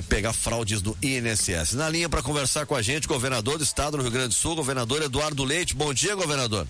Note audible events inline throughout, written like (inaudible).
é, pegar fraudes do INSS. Na linha para conversar com a gente, governador do estado do Rio Grande do Sul, governador Eduardo Leite. Bom dia, governador.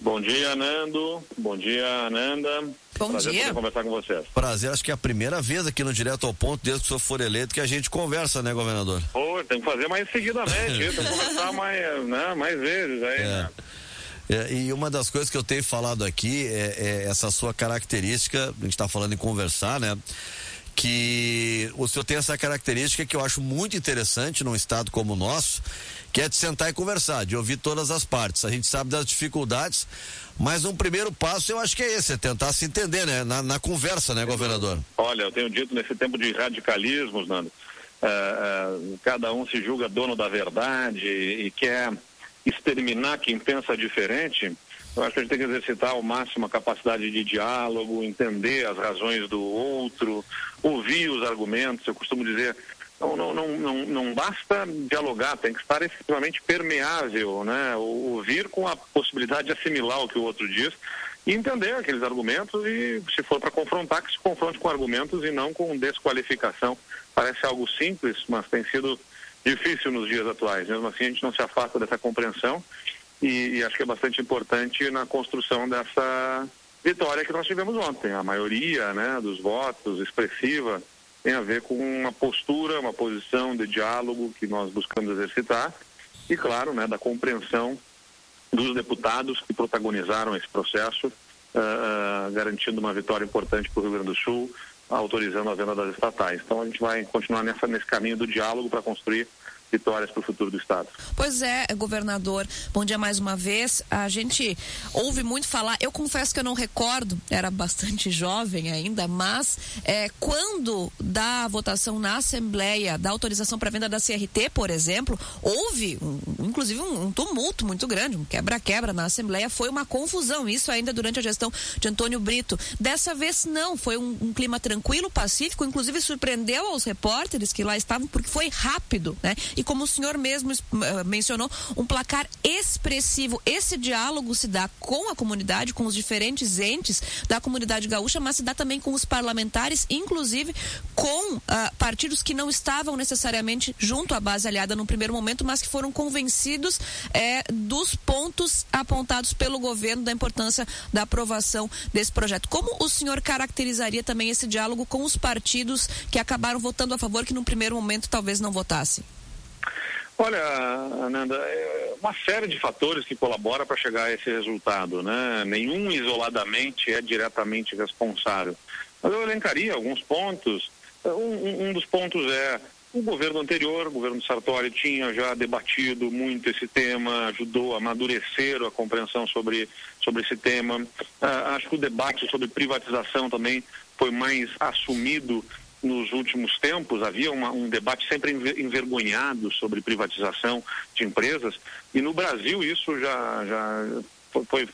Bom dia, Nando. Bom dia, Ananda. Bom Prazer dia. poder conversar com vocês. Prazer, acho que é a primeira vez aqui no Direto ao Ponto, desde que o senhor for eleito, que a gente conversa, né, governador? Pô, tem que fazer mais seguidamente, (laughs) tem que conversar mais, né, mais vezes aí, né? É, e uma das coisas que eu tenho falado aqui é, é essa sua característica, a gente está falando em conversar, né? Que o senhor tem essa característica que eu acho muito interessante num estado como o nosso, que é de sentar e conversar, de ouvir todas as partes. A gente sabe das dificuldades, mas um primeiro passo eu acho que é esse, é tentar se entender, né? Na, na conversa, né, governador? Olha, eu tenho dito nesse tempo de radicalismos, Nando, eh, eh, cada um se julga dono da verdade e quer exterminar quem pensa diferente. Eu acho que a gente tem que exercitar ao máximo a capacidade de diálogo, entender as razões do outro, ouvir os argumentos. Eu costumo dizer, não, não, não, não, não basta dialogar, tem que estar efetivamente permeável, né? Ouvir com a possibilidade de assimilar o que o outro diz e entender aqueles argumentos e, se for para confrontar, que se confronte com argumentos e não com desqualificação. Parece algo simples, mas tem sido difícil nos dias atuais. Mesmo assim, a gente não se afasta dessa compreensão e, e, acho que é bastante importante na construção dessa vitória que nós tivemos ontem. A maioria né, dos votos expressiva tem a ver com uma postura, uma posição de diálogo que nós buscamos exercitar e, claro, né, da compreensão dos deputados que protagonizaram esse processo, uh, garantindo uma vitória importante para o Rio Grande do Sul, autorizando a venda das estatais. Então a gente vai continuar nessa, nesse caminho do diálogo para construir vitórias para o futuro do Estado. Pois é, governador. Bom dia mais uma vez. A gente ouve muito falar, eu confesso que eu não recordo, era bastante (laughs) jovem ainda, mas é, quando da votação na Assembleia da autorização para venda da CRT, por exemplo, houve um, inclusive um, um, tumulto muito grande, um quebra-quebra na Assembleia, foi uma confusão, isso ainda durante a gestão de Antônio Brito. Dessa vez não, foi um, um clima tranquilo, pacífico, inclusive surpreendeu aos repórteres que lá estavam, porque foi rápido, né? E como o senhor mesmo uh, mencionou, um placar expressivo. Esse diálogo se dá com a comunidade, com os diferentes entes da comunidade gaúcha, mas se dá também com os parlamentares, inclusive com uh, partidos que não estavam necessariamente junto à base aliada no primeiro momento, mas que foram convencidos eh, dos pontos apontados pelo governo da importância da aprovação desse projeto. Como o senhor caracterizaria também esse diálogo com os partidos que acabaram votando a favor, que no primeiro momento talvez não votassem? Olha, Ananda, é uma série de fatores que colaboram para chegar a esse resultado, né? Nenhum isoladamente é diretamente responsável. Mas eu elencaria alguns pontos. Um, um dos pontos é o governo anterior, o governo Sartori, tinha já debatido muito esse tema, ajudou a amadurecer a compreensão sobre, sobre esse tema. Uh, acho que o debate sobre privatização também foi mais assumido nos últimos tempos havia uma, um debate sempre envergonhado sobre privatização de empresas e no Brasil isso já, já foi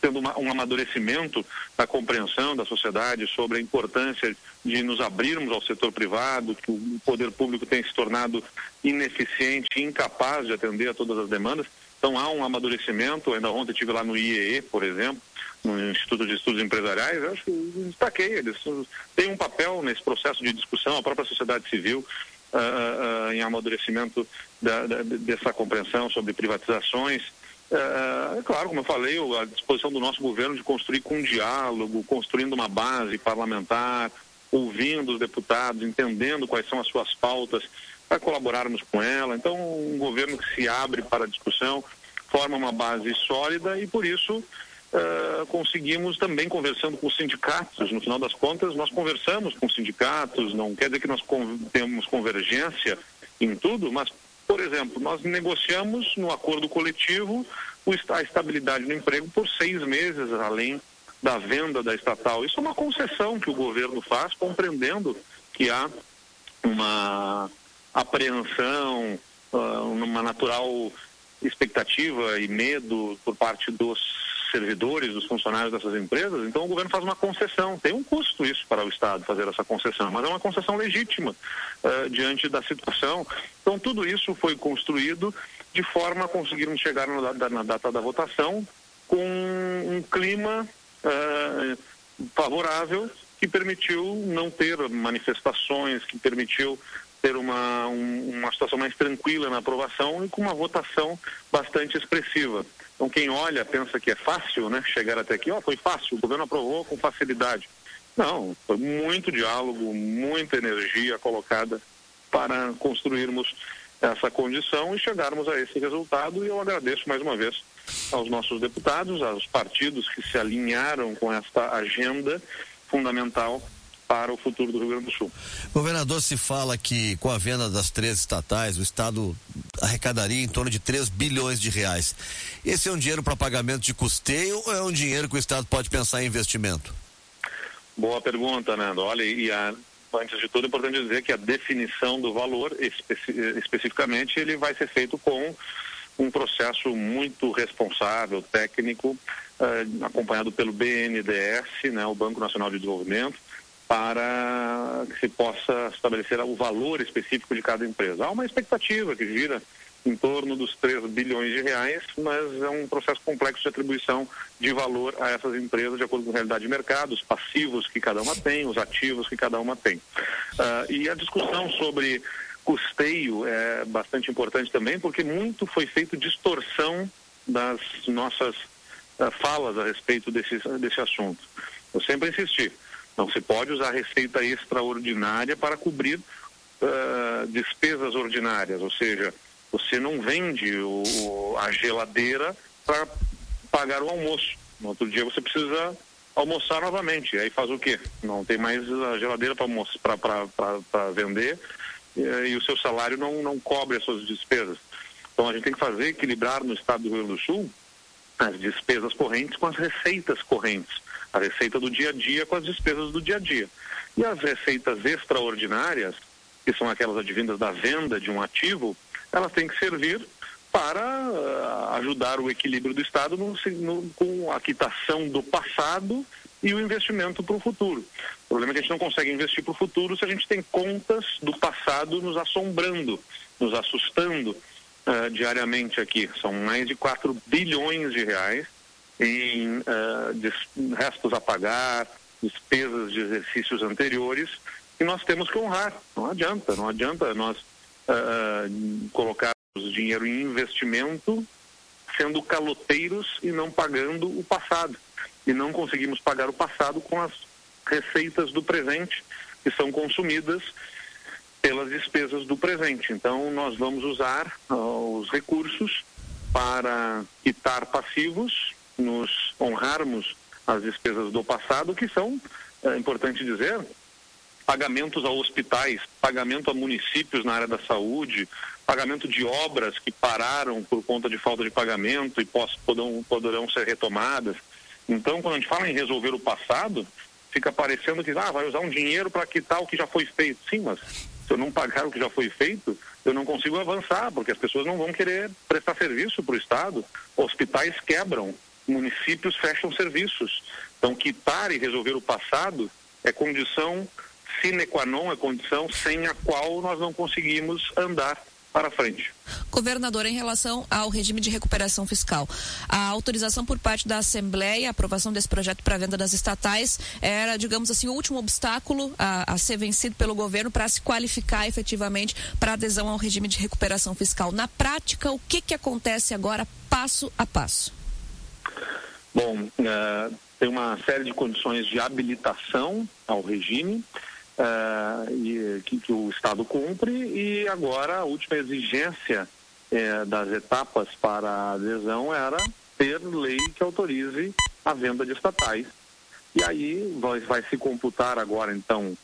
tendo uma, um amadurecimento da compreensão da sociedade sobre a importância de nos abrirmos ao setor privado, que o poder público tem se tornado ineficiente incapaz de atender a todas as demandas. Então há um amadurecimento, ainda ontem estive lá no IEE, por exemplo, no Instituto de Estudos Empresariais, acho que destaquei, eles têm um papel nesse processo de discussão, a própria sociedade civil, uh, uh, em amadurecimento da, da, dessa compreensão sobre privatizações. É claro, como eu falei, a disposição do nosso governo de construir com diálogo, construindo uma base parlamentar, ouvindo os deputados, entendendo quais são as suas pautas, para colaborarmos com ela. Então, um governo que se abre para a discussão, forma uma base sólida e, por isso, Uh, conseguimos também conversando com os sindicatos. No final das contas, nós conversamos com os sindicatos, não quer dizer que nós con temos convergência em tudo, mas, por exemplo, nós negociamos no acordo coletivo a estabilidade no emprego por seis meses, além da venda da estatal. Isso é uma concessão que o governo faz, compreendendo que há uma apreensão, uh, uma natural expectativa e medo por parte dos servidores, dos funcionários dessas empresas, então o governo faz uma concessão. Tem um custo isso para o Estado fazer essa concessão, mas é uma concessão legítima uh, diante da situação. Então tudo isso foi construído de forma a conseguirmos chegar na, na data da votação com um clima uh, favorável que permitiu não ter manifestações, que permitiu ter uma, um, uma situação mais tranquila na aprovação e com uma votação bastante expressiva. Então quem olha pensa que é fácil, né? Chegar até aqui, ó, oh, foi fácil, o governo aprovou com facilidade. Não, foi muito diálogo, muita energia colocada para construirmos essa condição e chegarmos a esse resultado. E eu agradeço mais uma vez aos nossos deputados, aos partidos que se alinharam com esta agenda fundamental para o futuro do Rio Grande do Sul. Governador, se fala que com a venda das três estatais, o Estado arrecadaria em torno de 3 bilhões de reais. Esse é um dinheiro para pagamento de custeio ou é um dinheiro que o Estado pode pensar em investimento? Boa pergunta, Nando. Olha, e a, antes de tudo é importante dizer que a definição do valor, especi especificamente, ele vai ser feito com um processo muito responsável, técnico, uh, acompanhado pelo BNDES, né, o Banco Nacional de Desenvolvimento, para que se possa estabelecer o valor específico de cada empresa. Há uma expectativa que gira em torno dos 3 bilhões de reais, mas é um processo complexo de atribuição de valor a essas empresas de acordo com a realidade de mercado, os passivos que cada uma tem, os ativos que cada uma tem. Uh, e a discussão sobre custeio é bastante importante também, porque muito foi feito distorção das nossas uh, falas a respeito desse, desse assunto. Eu sempre insisti, não se pode usar receita extraordinária para cobrir uh, despesas ordinárias, ou seja, você não vende o, a geladeira para pagar o almoço. No outro dia você precisa almoçar novamente. Aí faz o quê? Não tem mais a geladeira para vender e, e, o seu salário não, não cobre as suas despesas. Então a gente tem que fazer equilibrar no estado do Rio Grande do Sul as despesas correntes com as receitas correntes a receita do dia a dia com as despesas do dia a dia. E as receitas extraordinárias, que são aquelas advindas da venda de um ativo, elas têm que servir para uh, ajudar o equilíbrio do Estado no, no, com a quitação do passado e o investimento para o futuro. O problema é que a gente não consegue investir para o futuro se a gente tem contas do passado nos assombrando, nos assustando uh, diariamente aqui. São mais de 4 bilhões de reais em uh, restos a pagar, despesas de exercícios anteriores, e nós temos que honrar. Não adianta, não adianta nós uh, colocarmos dinheiro em investimento sendo caloteiros e não pagando o passado. E não conseguimos pagar o passado com as receitas do presente que são consumidas pelas despesas do presente. Então, nós vamos usar uh, os recursos para quitar passivos nos honrarmos as despesas do passado, que são, é importante dizer, pagamentos a hospitais, pagamento a municípios na área da saúde, pagamento de obras que pararam por conta de falta de pagamento e poderão, poderão ser retomadas. Então, quando a gente fala em resolver o passado, fica parecendo que ah, vai usar um dinheiro para quitar o que já foi feito. Sim, mas se eu não pagar o que já foi feito, eu não consigo avançar, porque as pessoas não vão querer prestar serviço para o Estado. Hospitais quebram, municípios fecham serviços. Então, quitar e resolver o passado é condição sine qua non, é condição sem a qual nós não conseguimos andar para frente. Governador, em relação ao regime de recuperação fiscal, a autorização por parte da Assembleia, a aprovação desse projeto para venda das estatais, era, digamos assim, o último obstáculo a, a ser vencido pelo governo para se qualificar efetivamente para adesão ao regime de recuperação fiscal. Na prática, o que, que acontece agora, passo a passo? Bom, uh, tem uma série de condições de habilitação ao regime uh, e, que, que, o Estado cumpre e agora a última exigência uh, das etapas para a adesão era ter lei que autorize a venda de estatais. E aí vai, vai se computar agora, então,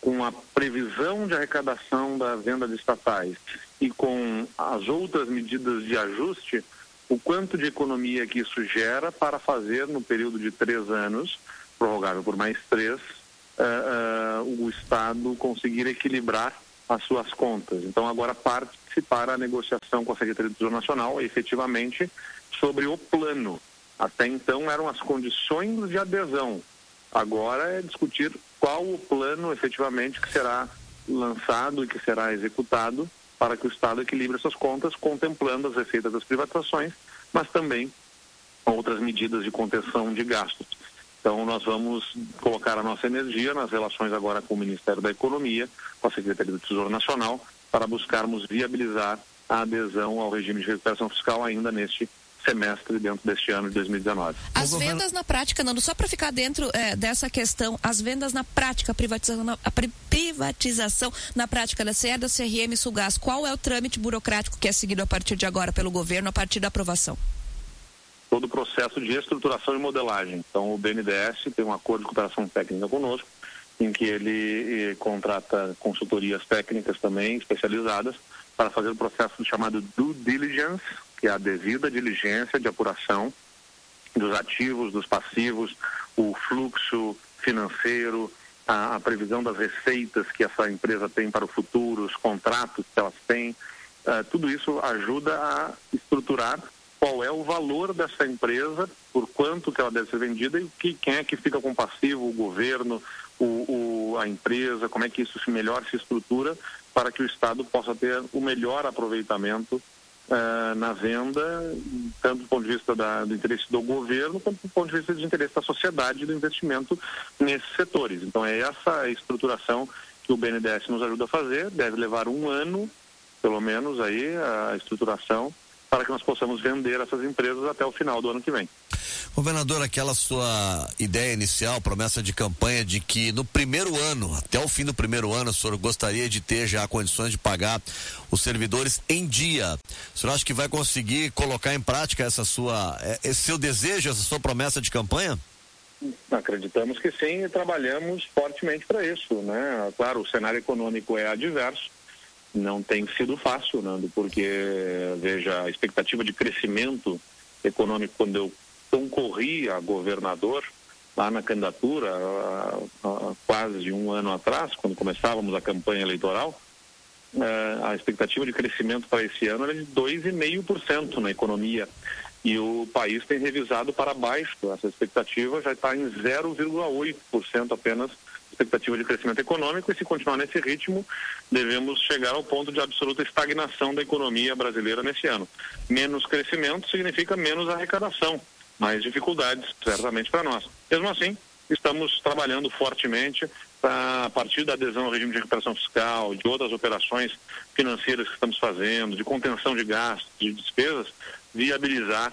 com a previsão de arrecadação da venda de estatais e com as outras medidas de ajuste, o quanto de economia que isso gera para fazer, no período de três anos, prorrogável por mais três, uh, uh, o Estado conseguir equilibrar as suas contas. Então, agora parte-se para a negociação com a Secretaria do Tesouro Nacional, efetivamente, sobre o plano. Até então eram as condições de adesão. Agora é discutir qual o plano efetivamente que será lançado e que será executado para que o Estado equilibre suas contas, contemplando as receitas das privatizações, mas também outras medidas de contenção de gastos. Então, nós vamos colocar a nossa energia nas relações agora com o Ministério da Economia, com a Secretaria do Tesouro Nacional, para buscarmos viabilizar a adesão ao regime de recuperação fiscal ainda neste semestre dentro deste ano de 2019. As vendas na prática, Nando, só para ficar dentro é, dessa questão, as vendas na prática, a privatização na, a privatização na prática da CE, da CRM e Sulgás, qual é o trâmite burocrático que é seguido a partir de agora pelo governo, a partir da aprovação? todo o processo de estruturação e modelagem. Então, o BNDES tem um acordo de cooperação técnica conosco, em que ele eh, contrata consultorias técnicas também especializadas para fazer o processo chamado due diligence, que é a devida diligência de apuração dos ativos, dos passivos, o fluxo financeiro, a, a, previsão das receitas que essa empresa tem para o futuro, os contratos que elas têm. Uh, tudo isso ajuda a estruturar qual é o valor dessa empresa, por quanto que ela deve ser vendida e que, quem é que fica com passivo, o governo, o, o, a empresa, como é que isso se melhor se estrutura para que o Estado possa ter o melhor aproveitamento uh, na venda, tanto do ponto de vista da, do interesse do governo, quanto do ponto de vista do interesse da sociedade do investimento nesses setores. Então é essa estruturação que o BNDES nos ajuda a fazer, deve levar um ano, pelo menos, aí, a estruturação para que nós possamos vender essas empresas até o final do ano que vem. Governador, aquela sua ideia inicial, promessa de campanha de que no primeiro ano, até o fim do primeiro ano, o senhor gostaria de ter já condições de pagar os servidores em dia. O senhor acha que vai conseguir colocar em prática essa sua, é, esse seu desejo, essa sua promessa de campanha? Acreditamos que sim e trabalhamos fortemente para isso, né? Claro, o cenário econômico é adverso, não tem sido fácil, Nando, porque, veja, a expectativa de crescimento econômico, quando eu concorri a governador, lá na candidatura, há quase um ano atrás, quando começávamos a campanha eleitoral, eh, a expectativa de crescimento para esse ano era de 2,5% na economia. E o país tem revisado para baixo. Essa expectativa já está em 0,8% apenas expectativa de crescimento econômico e se continuar nesse ritmo, devemos chegar ao ponto de absoluta estagnação da economia brasileira nesse ano. Menos crescimento significa menos arrecadação, mais dificuldades, certamente para nós. Mesmo assim, estamos trabalhando fortemente para, a partir da adesão ao regime de recuperação fiscal, de outras operações financeiras que estamos fazendo, de contenção de gastos, de despesas, viabilizar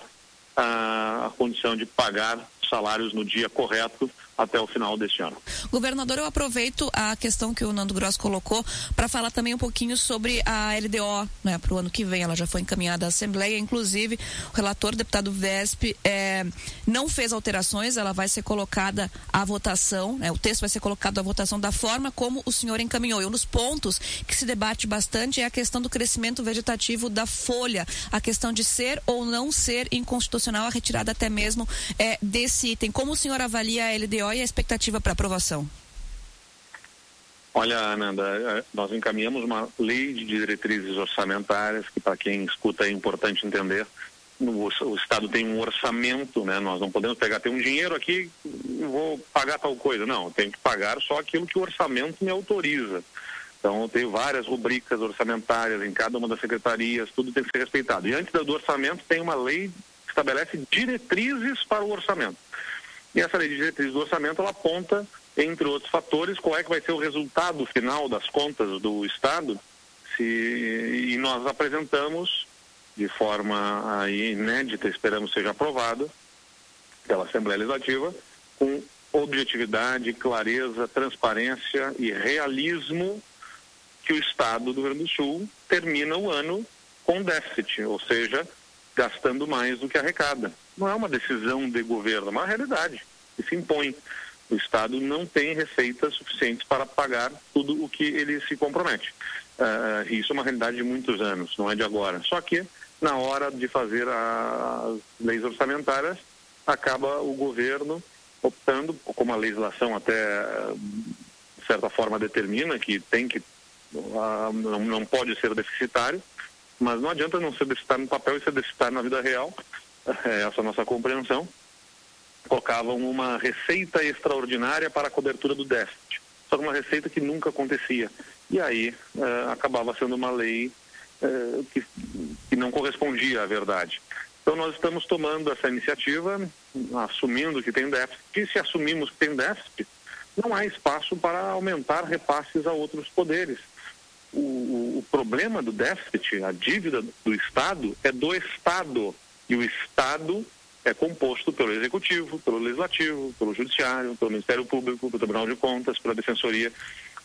a, a condição de pagar salários no dia correto até o final deste ano. Governador, eu aproveito a questão que o Nando Gross colocou para falar também um pouquinho sobre a LDO, né, para o ano que vem. Ela já foi encaminhada à Assembleia, inclusive o relator, deputado Vesp, é, não fez alterações, ela vai ser colocada à votação, né, o texto vai ser colocado à votação da forma como o senhor encaminhou. E um dos pontos que se debate bastante é a questão do crescimento vegetativo da folha, a questão de ser ou não ser inconstitucional a retirada até mesmo é, desse item. Como o senhor avalia a LDO e a expectativa para aprovação? Olha, Ananda, é, nós encaminhamos uma lei de diretrizes orçamentárias, que para quem escuta é importante entender. O, Estado tem um orçamento, né? Nós não podemos pegar, tem um dinheiro aqui, vou pagar tal coisa. Não, tenho que pagar só aquilo que o orçamento me autoriza. Então, tenho várias rubricas orçamentárias em cada uma das secretarias, tudo tem que ser respeitado. E antes do orçamento, tem uma lei que estabelece diretrizes para o orçamento. E essa lei de diretriz do orçamento, ela aponta, entre outros fatores, qual é que vai ser o resultado final das contas do Estado, se, e nós apresentamos de forma inédita, esperamos seja aprovada pela Assembleia Legislativa, com objetividade, clareza, transparência e realismo que o Estado do Rio Grande do Sul termina o ano com déficit, ou seja, gastando mais do que arrecada. Não é uma decisão de governo, é uma realidade que se impõe. O Estado não tem receitas suficientes para pagar tudo o que ele se compromete. Uh, isso é uma realidade de muitos anos, não é de agora. Só que, na hora de fazer as leis orçamentárias, acaba o governo optando, como a legislação até, de certa forma, determina que tem que, uh, não, não pode ser deficitário, mas não adianta não ser deficitário no papel e ser deficitário na vida real, essa é a nossa compreensão, colocavam uma receita extraordinária para a cobertura do déficit. Só que uma receita que nunca acontecia. E aí uh, acabava sendo uma lei uh, que, que, não correspondia à verdade. Então nós estamos tomando essa iniciativa, assumindo que tem déficit, e se assumimos que tem déficit, não há espaço para aumentar repasses a outros poderes. O, o, problema do déficit, a dívida do Estado, é do Estado. E o Estado é composto pelo Executivo, pelo Legislativo, pelo Judiciário, pelo Ministério Público, pelo Tribunal de Contas, pela Defensoria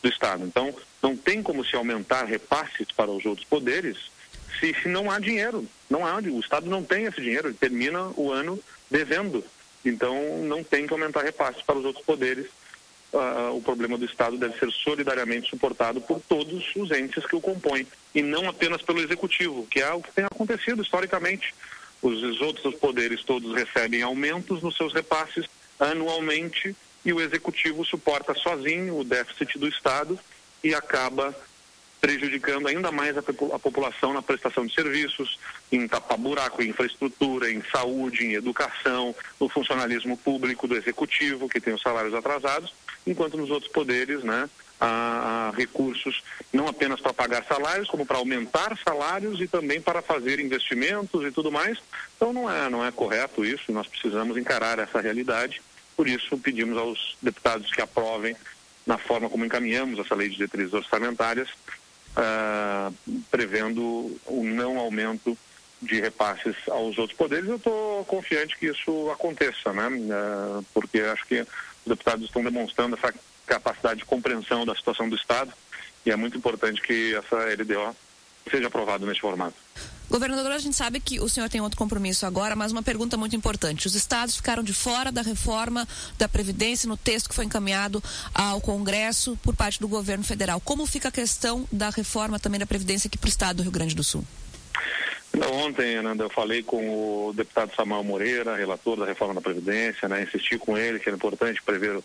do Estado. Então, não tem como se aumentar repasses para os outros poderes se, se não há dinheiro. Não há, o Estado não tem esse dinheiro, ele termina o ano devendo. Então, não tem que aumentar repasses para os outros poderes. Uh, o problema do Estado deve ser solidariamente suportado por todos os entes que o compõem, e não apenas pelo Executivo, que é o que tem acontecido historicamente. Os outros poderes todos recebem aumentos nos seus repasses anualmente e o executivo suporta sozinho o déficit do Estado e acaba prejudicando ainda mais a, a, população na prestação de serviços, em tapar buraco, em infraestrutura, em saúde, em educação, no funcionalismo público do executivo, que tem os salários atrasados, enquanto nos outros poderes, né, há recursos não apenas para pagar salários, como para aumentar salários e também para fazer investimentos e tudo mais. Então não é, não é correto isso, nós precisamos encarar essa realidade. Por isso pedimos aos deputados que aprovem na forma como encaminhamos essa lei de diretrizes orçamentárias, uh, prevendo o não aumento de repasses aos outros poderes. Eu estou confiante que isso aconteça, né? Uh, porque acho que os deputados estão demonstrando essa capacidade de compreensão da situação do Estado e é muito importante que essa LDO seja aprovada neste formato. Governador, a gente sabe que o senhor tem outro compromisso agora, mas uma pergunta muito importante. Os estados ficaram de fora da reforma da Previdência no texto que foi encaminhado ao Congresso por parte do governo federal. Como fica a questão da reforma também da Previdência aqui para o estado do Rio Grande do Sul? Ontem, Ananda, eu falei com o deputado Samuel Moreira, relator da reforma da Previdência, né, insisti com ele que era importante prever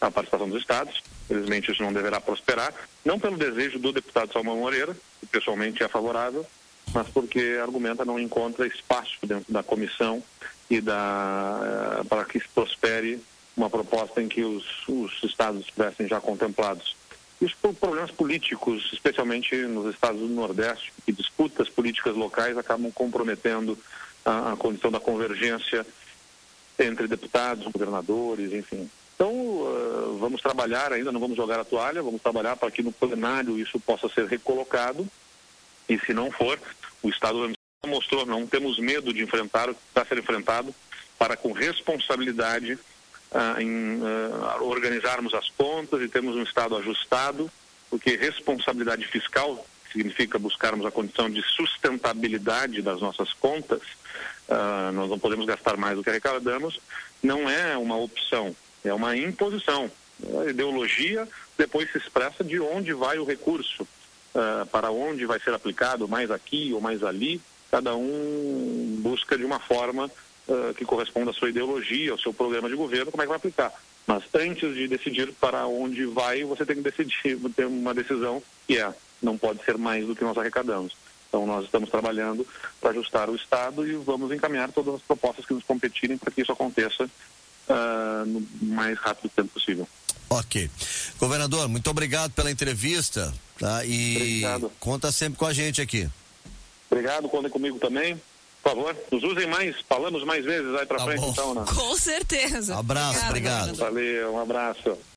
a participação dos estados. Felizmente isso não deverá prosperar, não pelo desejo do deputado Samuel Moreira, que pessoalmente é favorável, mas porque argumenta não encontra espaço dentro da comissão e da uh, para que se prospere uma proposta em que os, os estados estivessem já contemplados. Isso por problemas políticos, especialmente nos estados do Nordeste, que disputas políticas locais acabam comprometendo a, a condição da convergência entre deputados, governadores, enfim. Então, vamos trabalhar ainda, não vamos jogar a toalha, vamos trabalhar para que no plenário isso possa ser recolocado. E se não for, o Estado mostrou, não temos medo de enfrentar o que está sendo enfrentado, para com responsabilidade uh, em uh, organizarmos as contas e termos um Estado ajustado, porque responsabilidade fiscal significa buscarmos a condição de sustentabilidade das nossas contas, uh, nós não podemos gastar mais do que arrecadamos, não é uma opção, é uma imposição. Ideologia depois se expressa de onde vai o recurso, uh, para onde vai ser aplicado, mais aqui ou mais ali. Cada um busca de uma forma uh, que corresponda à sua ideologia, ao seu programa de governo, como é que vai aplicar. Mas antes de decidir para onde vai, você tem que decidir, (laughs) ter uma decisão que é, não pode ser mais do que nós arrecadamos. Então nós estamos trabalhando para ajustar o Estado e vamos encaminhar todas as propostas que nos competirem para que isso aconteça uh, no mais rápido tempo possível. Ok. Governador, muito obrigado pela entrevista. Tá? E obrigado. conta sempre com a gente aqui. Obrigado, contem comigo também. Por favor, nos usem mais, falamos mais vezes aí para tá frente, bom. então, né? Com certeza. Um abraço, obrigado. obrigado. Valeu, um abraço.